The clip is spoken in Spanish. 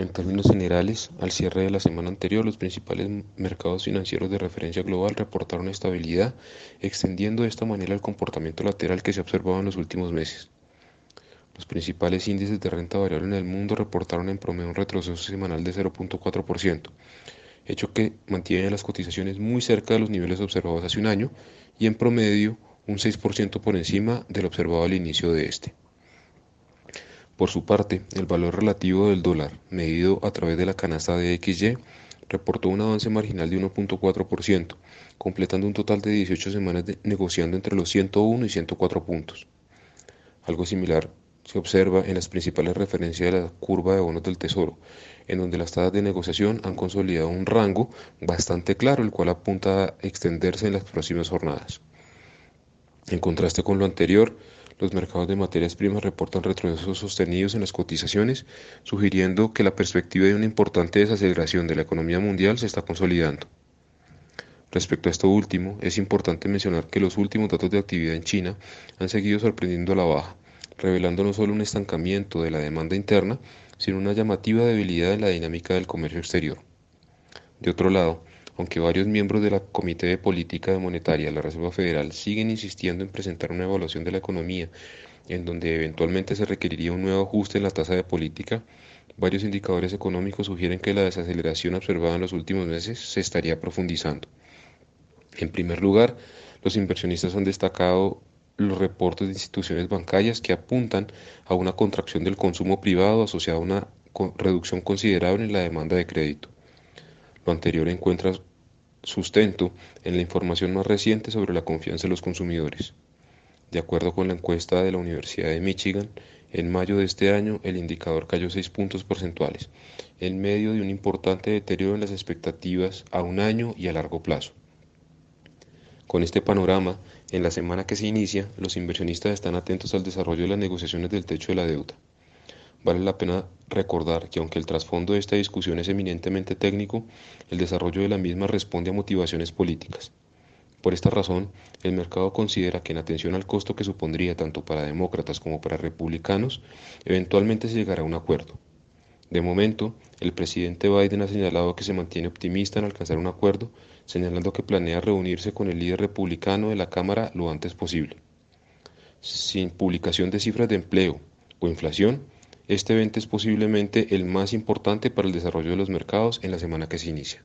En términos generales, al cierre de la semana anterior, los principales mercados financieros de referencia global reportaron estabilidad, extendiendo de esta manera el comportamiento lateral que se ha observado en los últimos meses. Los principales índices de renta variable en el mundo reportaron en promedio un retroceso semanal de 0.4%, hecho que mantiene las cotizaciones muy cerca de los niveles observados hace un año y en promedio un 6% por encima del observado al inicio de este. Por su parte, el valor relativo del dólar, medido a través de la canasta de XY, reportó un avance marginal de 1.4%, completando un total de 18 semanas negociando entre los 101 y 104 puntos. Algo similar se observa en las principales referencias de la curva de bonos del Tesoro, en donde las tasas de negociación han consolidado un rango bastante claro, el cual apunta a extenderse en las próximas jornadas. En contraste con lo anterior, los mercados de materias primas reportan retrocesos sostenidos en las cotizaciones, sugiriendo que la perspectiva de una importante desaceleración de la economía mundial se está consolidando. Respecto a esto último, es importante mencionar que los últimos datos de actividad en China han seguido sorprendiendo a la baja, revelando no solo un estancamiento de la demanda interna, sino una llamativa debilidad en la dinámica del comercio exterior. De otro lado, aunque varios miembros de la Comité de Política Monetaria de la Reserva Federal siguen insistiendo en presentar una evaluación de la economía en donde eventualmente se requeriría un nuevo ajuste en la tasa de política, varios indicadores económicos sugieren que la desaceleración observada en los últimos meses se estaría profundizando. En primer lugar, los inversionistas han destacado los reportes de instituciones bancarias que apuntan a una contracción del consumo privado asociada a una reducción considerable en la demanda de crédito. Lo anterior encuentra sustento en la información más reciente sobre la confianza de los consumidores. De acuerdo con la encuesta de la Universidad de Michigan, en mayo de este año el indicador cayó 6 puntos porcentuales, en medio de un importante deterioro en las expectativas a un año y a largo plazo. Con este panorama, en la semana que se inicia, los inversionistas están atentos al desarrollo de las negociaciones del techo de la deuda. Vale la pena recordar que aunque el trasfondo de esta discusión es eminentemente técnico, el desarrollo de la misma responde a motivaciones políticas. Por esta razón, el mercado considera que en atención al costo que supondría tanto para demócratas como para republicanos, eventualmente se llegará a un acuerdo. De momento, el presidente Biden ha señalado que se mantiene optimista en alcanzar un acuerdo, señalando que planea reunirse con el líder republicano de la Cámara lo antes posible. Sin publicación de cifras de empleo o inflación, este evento es posiblemente el más importante para el desarrollo de los mercados en la semana que se inicia.